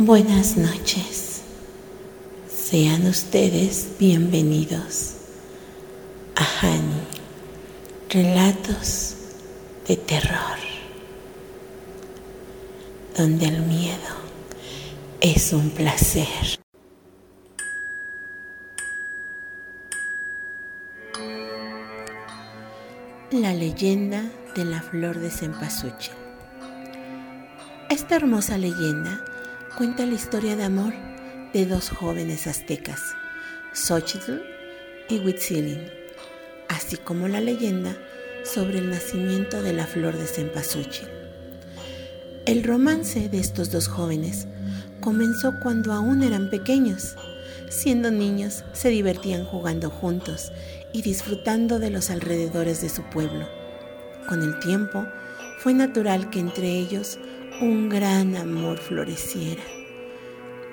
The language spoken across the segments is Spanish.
Buenas noches. Sean ustedes bienvenidos a Hani, relatos de terror, donde el miedo es un placer. La leyenda de la flor de cempasúchil. Esta hermosa leyenda cuenta la historia de amor de dos jóvenes aztecas, Xochitl y Huitzilin, así como la leyenda sobre el nacimiento de la flor de cempasúchil. El romance de estos dos jóvenes comenzó cuando aún eran pequeños. Siendo niños, se divertían jugando juntos y disfrutando de los alrededores de su pueblo. Con el tiempo, fue natural que entre ellos un gran amor floreciera.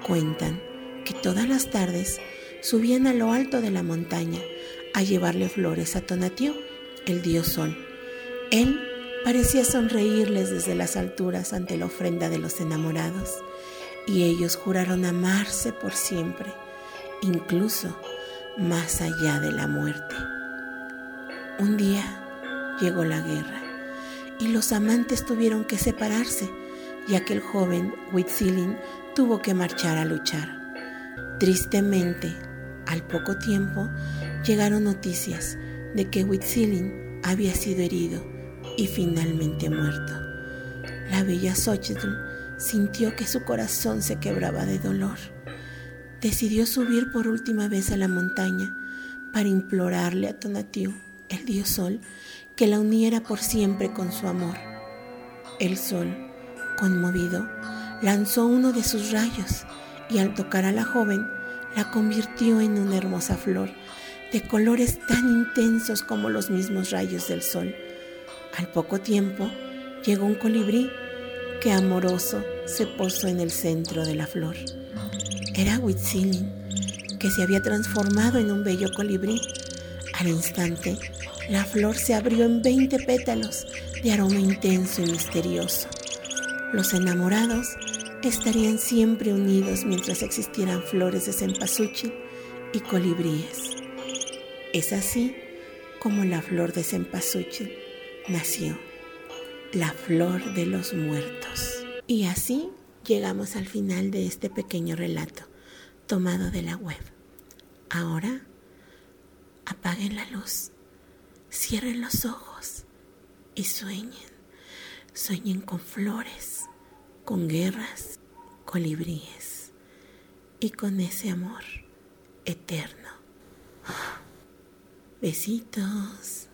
Cuentan que todas las tardes subían a lo alto de la montaña a llevarle flores a Tonatiuh, el dios sol. Él parecía sonreírles desde las alturas ante la ofrenda de los enamorados, y ellos juraron amarse por siempre, incluso más allá de la muerte. Un día llegó la guerra y los amantes tuvieron que separarse, ya que el joven Huitzilin tuvo que marchar a luchar. Tristemente, al poco tiempo, llegaron noticias de que Huitzilin había sido herido y finalmente muerto. La bella Xochitl sintió que su corazón se quebraba de dolor decidió subir por última vez a la montaña para implorarle a Tonatiuh, el dios sol, que la uniera por siempre con su amor. El sol, conmovido, lanzó uno de sus rayos y al tocar a la joven la convirtió en una hermosa flor de colores tan intensos como los mismos rayos del sol. Al poco tiempo llegó un colibrí que amoroso se posó en el centro de la flor. Era Huitzilin, que se había transformado en un bello colibrí. Al instante, la flor se abrió en veinte pétalos de aroma intenso y misterioso. Los enamorados estarían siempre unidos mientras existieran flores de cempasúchil y colibríes. Es así como la flor de cempasúchil nació, la flor de los muertos. Y así llegamos al final de este pequeño relato tomado de la web. Ahora apaguen la luz, cierren los ojos y sueñen. Sueñen con flores, con guerras, colibríes y con ese amor eterno. Besitos.